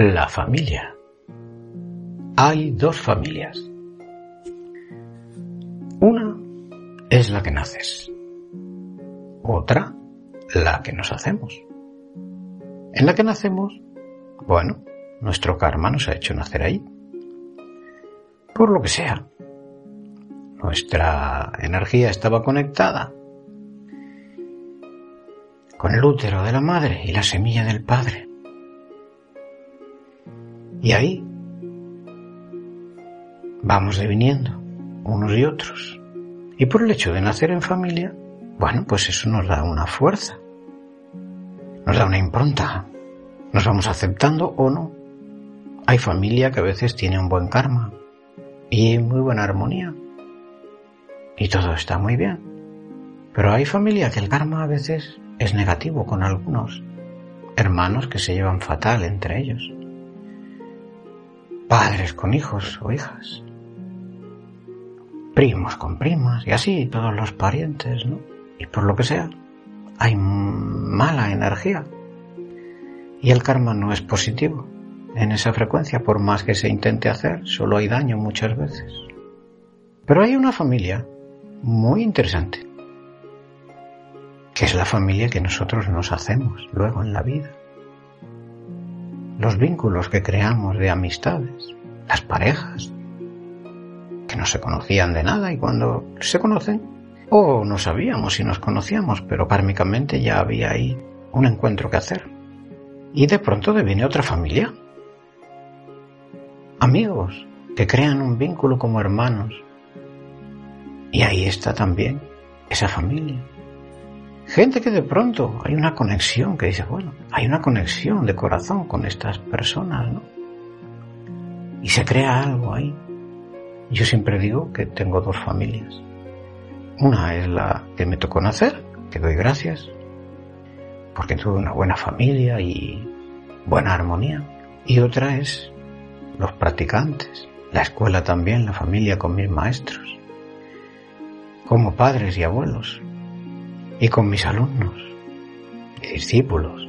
La familia. Hay dos familias. Una es la que naces. Otra, la que nos hacemos. En la que nacemos, bueno, nuestro karma nos ha hecho nacer ahí. Por lo que sea. Nuestra energía estaba conectada con el útero de la madre y la semilla del padre. Y ahí vamos deviniendo unos y otros. Y por el hecho de nacer en familia, bueno, pues eso nos da una fuerza, nos da una impronta, nos vamos aceptando o no. Hay familia que a veces tiene un buen karma y muy buena armonía. Y todo está muy bien. Pero hay familia que el karma a veces es negativo con algunos hermanos que se llevan fatal entre ellos padres con hijos o hijas, primos con primas y así todos los parientes, ¿no? Y por lo que sea, hay mala energía. Y el karma no es positivo. En esa frecuencia, por más que se intente hacer, solo hay daño muchas veces. Pero hay una familia muy interesante, que es la familia que nosotros nos hacemos luego en la vida los vínculos que creamos de amistades, las parejas, que no se conocían de nada y cuando se conocen, o no sabíamos si nos conocíamos, pero kármicamente ya había ahí un encuentro que hacer. Y de pronto deviene otra familia. Amigos que crean un vínculo como hermanos. Y ahí está también esa familia. Gente que de pronto hay una conexión que dice, bueno, hay una conexión de corazón con estas personas, ¿no? Y se crea algo ahí. Yo siempre digo que tengo dos familias. Una es la que me tocó nacer, que doy gracias, porque tuve una buena familia y buena armonía. Y otra es los practicantes, la escuela también, la familia con mis maestros, como padres y abuelos, y con mis alumnos y discípulos.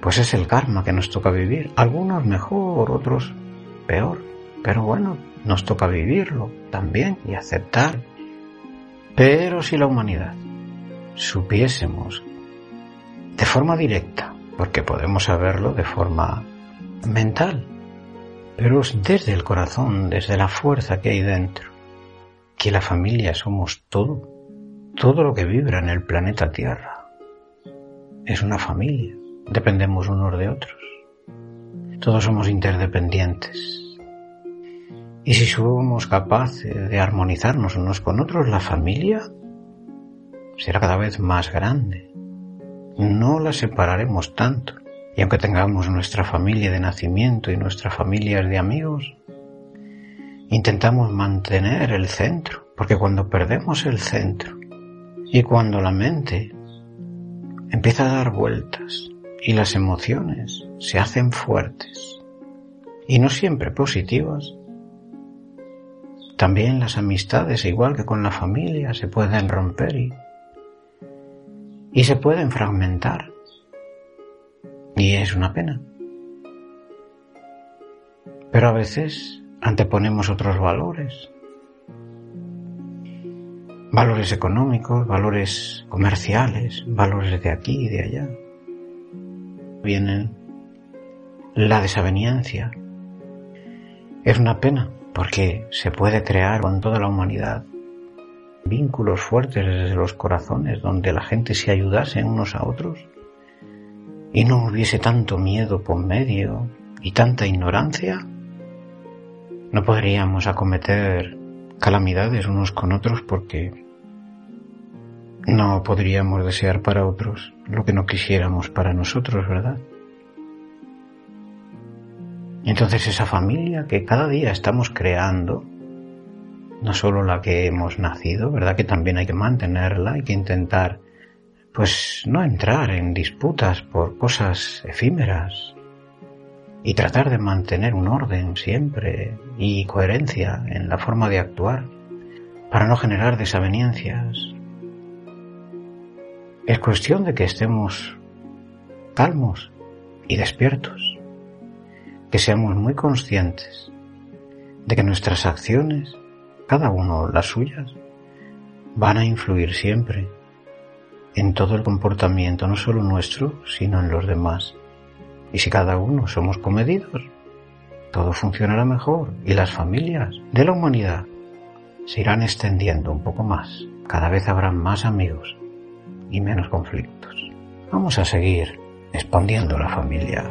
Pues es el karma que nos toca vivir. Algunos mejor, otros peor. Pero bueno, nos toca vivirlo también y aceptar. Pero si la humanidad supiésemos de forma directa, porque podemos saberlo de forma mental, pero desde el corazón, desde la fuerza que hay dentro, que la familia somos todo, todo lo que vibra en el planeta Tierra es una familia. Dependemos unos de otros. Todos somos interdependientes. Y si somos capaces de armonizarnos unos con otros, la familia será cada vez más grande. No la separaremos tanto. Y aunque tengamos nuestra familia de nacimiento y nuestras familias de amigos, intentamos mantener el centro, porque cuando perdemos el centro, y cuando la mente empieza a dar vueltas y las emociones se hacen fuertes y no siempre positivas, también las amistades, igual que con la familia, se pueden romper y, y se pueden fragmentar. Y es una pena. Pero a veces anteponemos otros valores valores económicos, valores comerciales, valores de aquí y de allá. Vienen la desaveniencia. Es una pena porque se puede crear con toda la humanidad vínculos fuertes desde los corazones donde la gente se ayudase unos a otros y no hubiese tanto miedo por medio y tanta ignorancia, no podríamos acometer calamidades unos con otros porque no podríamos desear para otros lo que no quisiéramos para nosotros, ¿verdad? Entonces esa familia que cada día estamos creando, no solo la que hemos nacido, ¿verdad? Que también hay que mantenerla, hay que intentar, pues, no entrar en disputas por cosas efímeras y tratar de mantener un orden siempre y coherencia en la forma de actuar para no generar desavenencias. Es cuestión de que estemos calmos y despiertos, que seamos muy conscientes de que nuestras acciones cada uno las suyas, van a influir siempre en todo el comportamiento, no solo nuestro, sino en los demás. Y si cada uno somos comedidos, todo funcionará mejor y las familias de la humanidad se irán extendiendo un poco más. Cada vez habrá más amigos y menos conflictos. Vamos a seguir expandiendo la familia.